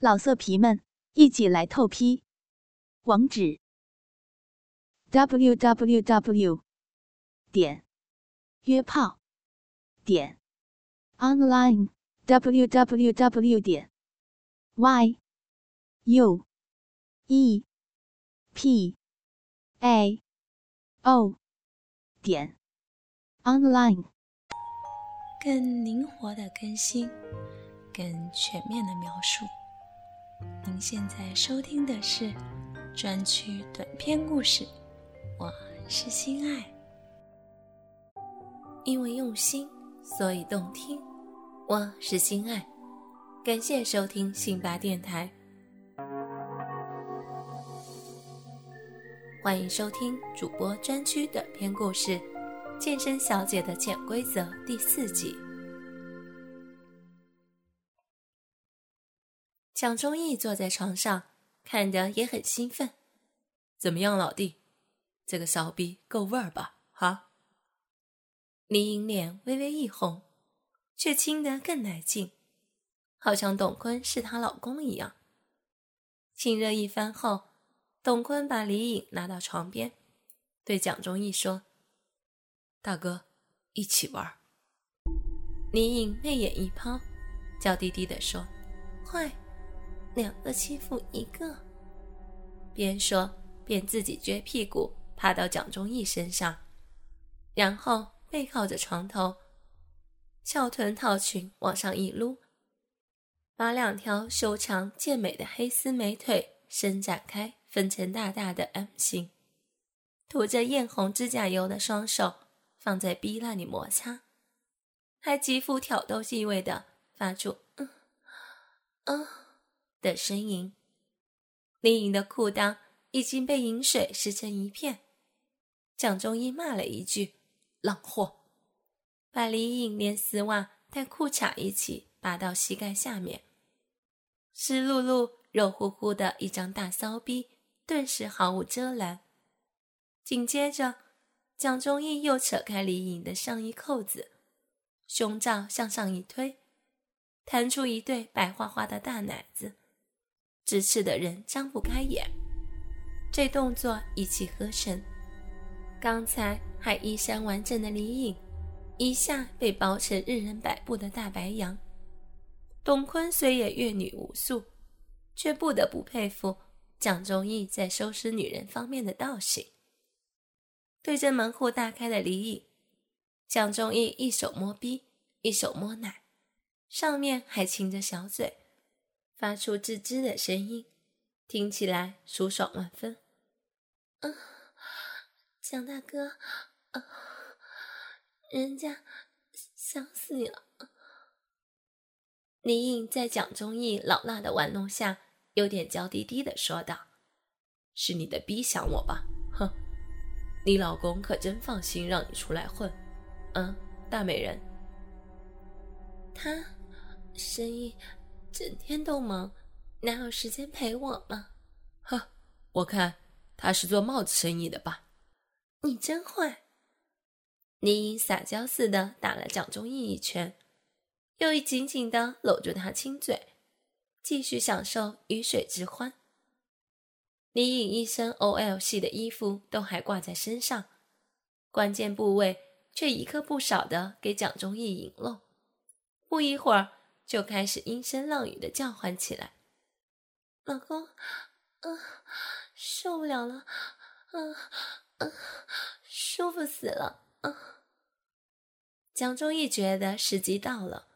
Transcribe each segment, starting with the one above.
老色皮们，一起来透批！网址：w w w 点约炮点 online w w w 点 y u e p a o 点 online。更灵活的更新，更全面的描述。您现在收听的是专区短篇故事，我是心爱。因为用心，所以动听。我是心爱，感谢收听辛巴电台，欢迎收听主播专区短篇故事《健身小姐的潜规则》第四集。蒋中义坐在床上，看得也很兴奋。怎么样，老弟？这个骚逼够味儿吧？哈！李颖脸微微一红，却亲得更来劲，好像董坤是她老公一样。亲热一番后，董坤把李颖拉到床边，对蒋中义说：“大哥，一起玩。”李颖媚眼一抛，娇滴滴地说：“坏。”两个欺负一个，边说边自己撅屁股趴到蒋忠义身上，然后背靠着床头，翘臀套裙往上一撸，把两条修长健美的黑丝美腿伸展开，分成大大的 M 型，涂着艳红指甲油的双手放在逼那里摩擦，还极富挑逗意味的发出嗯嗯。的呻吟，李颖的裤裆已经被饮水湿成一片。蒋中义骂了一句“浪货”，把李颖连丝袜带裤衩一起拔到膝盖下面，湿漉漉、肉乎乎的一张大骚逼顿时毫无遮拦。紧接着，蒋中义又扯开李颖的上衣扣子，胸罩向上一推，弹出一对白花花的大奶子。直视的人张不开眼，这动作一气呵成。刚才还衣衫完整的李颖，一下被包成任人摆布的大白羊。董坤虽也阅女无数，却不得不佩服蒋中义在收拾女人方面的道行。对着门户大开的李颖，蒋中义一手摸逼，一手摸奶，上面还亲着小嘴。发出吱吱的声音，听起来舒爽万分。蒋大哥，人家想死你了。李颖在蒋中义老辣的玩弄下，有点娇滴滴的说道：“是你的逼想我吧？哼，你老公可真放心让你出来混。嗯，大美人，他声音。”整天都忙，哪有时间陪我嘛？呵，我看他是做帽子生意的吧？你真坏！李颖撒娇似的打了蒋中义一拳，又一紧紧的搂住他亲嘴，继续享受鱼水之欢。李颖一身 OL 系的衣服都还挂在身上，关键部位却一刻不少的给蒋中义引露。不一会儿。就开始阴声浪语的叫唤起来：“老公，嗯，受不了了，嗯嗯，舒服死了，嗯。”蒋中义觉得时机到了，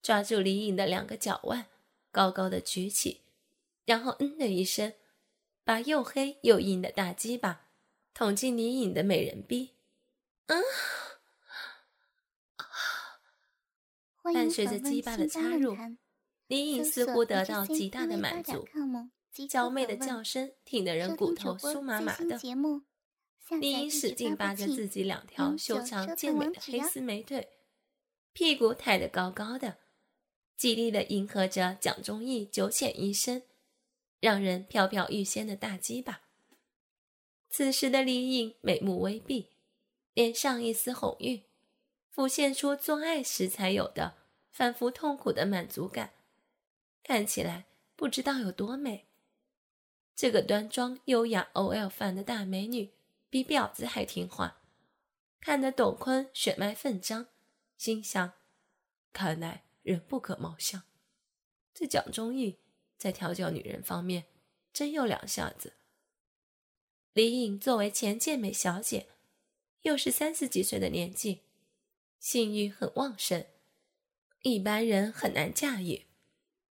抓住李颖的两个脚腕，高高的举起，然后嗯的一声，把又黑又硬的大鸡巴捅进李颖的美人逼，嗯。伴随着鸡巴的插入，李颖似乎得到极大的满足，娇媚的叫声听得人骨头酥麻麻的。李颖使劲扒着自己两条修长健美的黑丝美腿，屁股抬得高高的，极力的迎合着蒋中义九浅一深、让人飘飘欲仙的大鸡巴。此时的李颖美目微闭，脸上一丝红晕。浮现出做爱时才有的反复痛苦的满足感，看起来不知道有多美。这个端庄优雅 OL 范的大美女，比婊子还听话，看得董坤血脉奋张，心想：看来人不可貌相。这蒋中义在调教女人方面真有两下子。李颖作为前健美小姐，又是三十几岁的年纪，性欲很旺盛，一般人很难驾驭。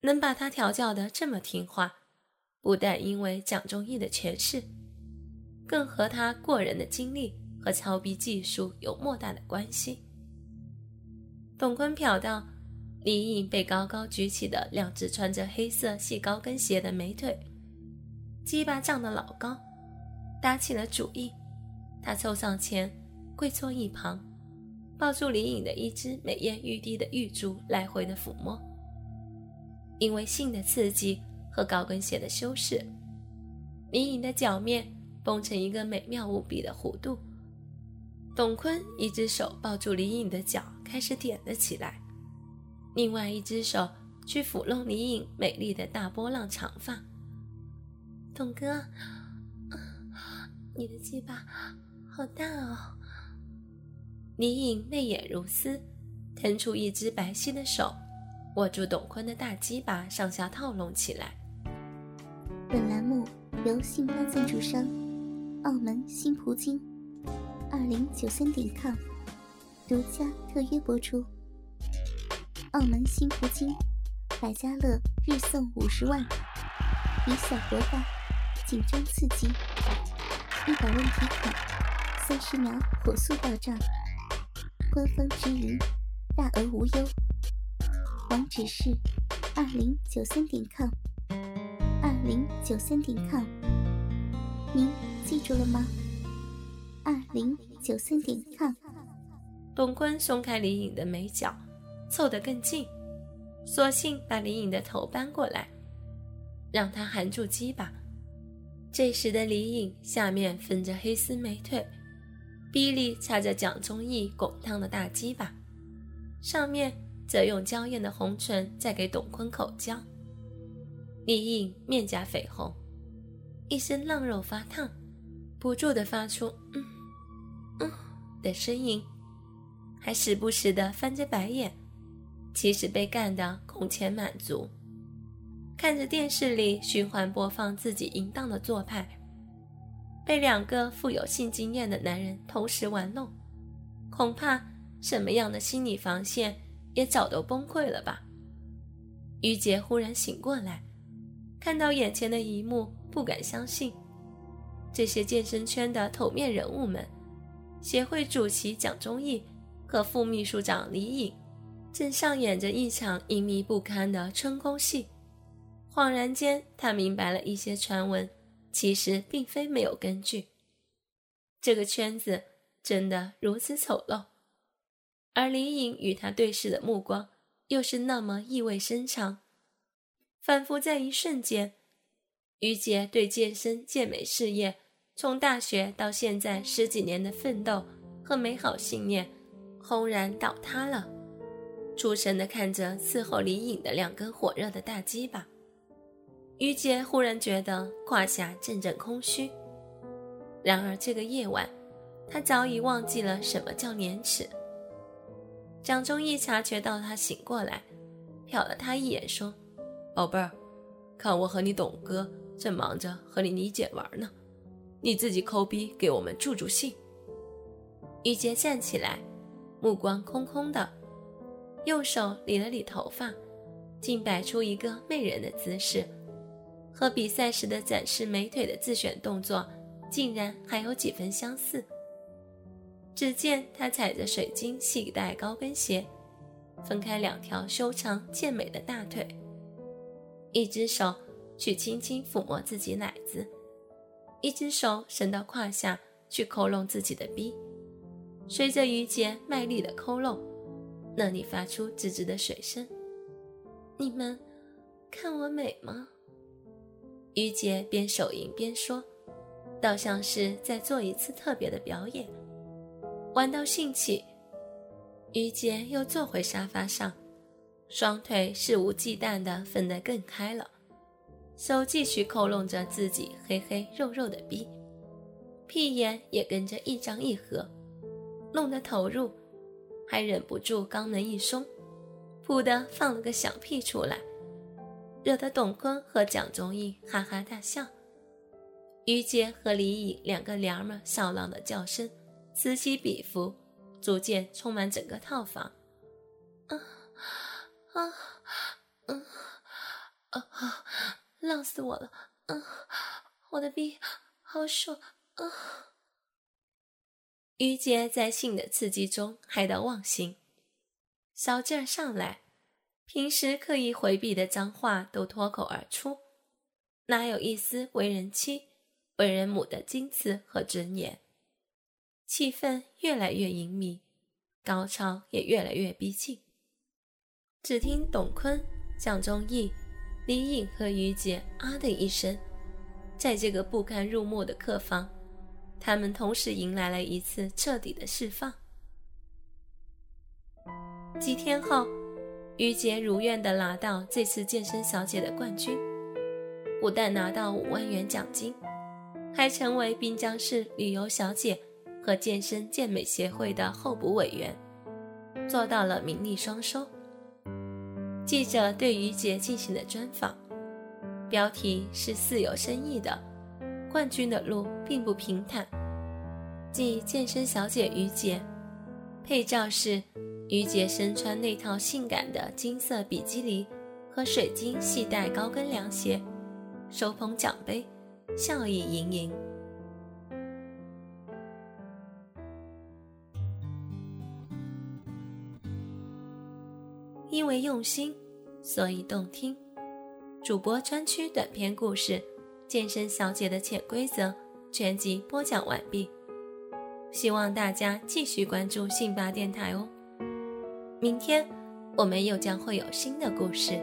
能把他调教的这么听话，不但因为蒋中义的权势，更和他过人的经历和操逼技术有莫大的关系。董坤瞟到李颖被高高举起的两只穿着黑色细高跟鞋的美腿，鸡巴胀得老高。打起了主意，他凑上前，跪坐一旁，抱住李颖的一只美艳欲滴的玉珠，来回的抚摸。因为性的刺激和高跟鞋的修饰，李颖的脚面绷成一个美妙无比的弧度。董坤一只手抱住李颖的脚，开始点了起来，另外一只手去抚弄李颖美丽的大波浪长发。董哥。你的鸡巴好大哦！李颖泪眼如丝，腾出一只白皙的手，握住董坤的大鸡巴，上下套拢起来。本栏目由信邦赞助商澳门新葡京二零九三点 com 独家特约播出。澳门新葡京百家乐日送五十万，以小博大，紧张刺激。一百问提款，三十秒火速到账，官方直营，大额无忧。网址是二零九三点 com，二零九三点 com，您记住了吗？二零九三点 com。董坤松开李颖的眉角，凑得更近，索性把李颖的头搬过来，让他含住鸡巴。这时的李颖下面分着黑丝美腿，臂里插着蒋中义滚烫的大鸡巴，上面则用娇艳的红唇在给董坤口交。李颖面颊绯红，一身浪肉发烫，不住地发出“嗯嗯”的声音，还时不时地翻着白眼，其实被干得空前满足。看着电视里循环播放自己淫荡的做派，被两个富有性经验的男人同时玩弄，恐怕什么样的心理防线也早都崩溃了吧？于杰忽然醒过来，看到眼前的一幕，不敢相信：这些健身圈的头面人物们，协会主席蒋忠义和副秘书长李颖，正上演着一场淫靡不堪的春宫戏。恍然间，他明白了一些传闻，其实并非没有根据。这个圈子真的如此丑陋，而李颖与他对视的目光又是那么意味深长，仿佛在一瞬间，于杰对健身健美事业从大学到现在十几年的奋斗和美好信念，轰然倒塌了，出神的看着伺候李颖的两根火热的大鸡巴。于杰忽然觉得胯下阵阵空虚，然而这个夜晚，他早已忘记了什么叫廉耻。蒋中义察觉到他醒过来，瞟了他一眼，说：“宝贝儿，看我和你董哥正忙着和你李姐玩呢，你自己抠逼给我们助助兴。”于杰站起来，目光空空的，右手理了理头发，竟摆出一个媚人的姿势。和比赛时的展示美腿的自选动作，竟然还有几分相似。只见他踩着水晶细带高跟鞋，分开两条修长健美的大腿，一只手去轻轻抚摸自己奶子，一只手伸到胯下去抠弄自己的逼。随着于杰卖力的抠弄，那里发出吱吱的水声。你们看我美吗？于杰边手淫边说，倒像是在做一次特别的表演。玩到兴起，于杰又坐回沙发上，双腿肆无忌惮地分得更开了，手继续抠弄着自己黑黑肉肉的逼，屁眼也跟着一张一合，弄得投入，还忍不住肛门一松，噗的放了个响屁出来，惹得董坤和蒋中义哈哈大笑。于杰和李颖两个娘们儿笑浪的叫声此起彼伏，逐渐充满整个套房。啊啊啊啊！浪死我了！啊，我的逼好爽！啊！于杰在性的刺激中嗨到忘形，小劲儿上来，平时刻意回避的脏话都脱口而出，哪有一丝为人妻？为人母的矜持和尊严，气氛越来越隐秘，高潮也越来越逼近。只听董坤、蒋中义、李颖和于姐啊的一声，在这个不堪入目的客房，他们同时迎来了一次彻底的释放。几天后，于杰如愿的拿到这次健身小姐的冠军，不但拿到五万元奖金。还成为滨江市旅游小姐和健身健美协会的候补委员，做到了名利双收。记者对于杰进行了专访，标题是似有深意的：“冠军的路并不平坦。”即健身小姐于杰，配照是于杰身穿那套性感的金色比基尼和水晶细带高跟凉鞋，手捧奖杯。笑意盈盈。因为用心，所以动听。主播专区短篇故事《健身小姐的潜规则》全集播讲完毕，希望大家继续关注信巴电台哦。明天我们又将会有新的故事，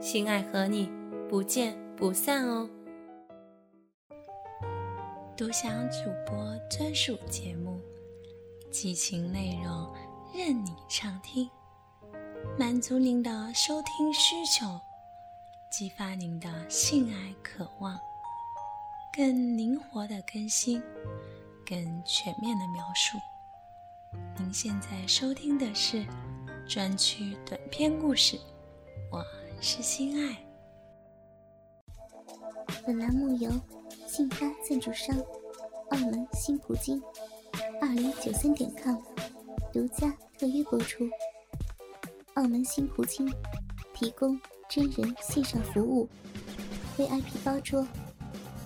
心爱和你不见不散哦。独享主播专属节目，激情内容任你畅听，满足您的收听需求，激发您的性爱渴望，更灵活的更新，更全面的描述。现在收听的是专区短篇故事，我是心爱。本栏目由。信发赞助商，澳门新葡京，二零九三点 com 独家特约播出。澳门新葡京提供真人线上服务，VIP 包桌，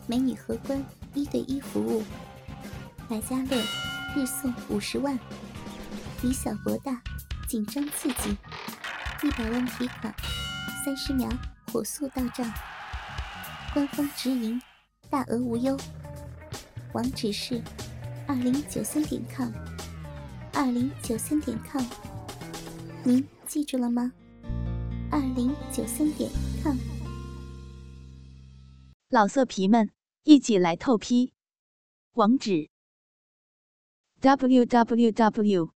美女荷官一对一服务，百家乐日送五十万，以小博大，紧张刺激，一百万提款，三十秒火速到账，官方直营。大额无忧，网址是二零九三点 com，二零九三点 com，您记住了吗？二零九三点 com，老色皮们一起来透批，网址：w w w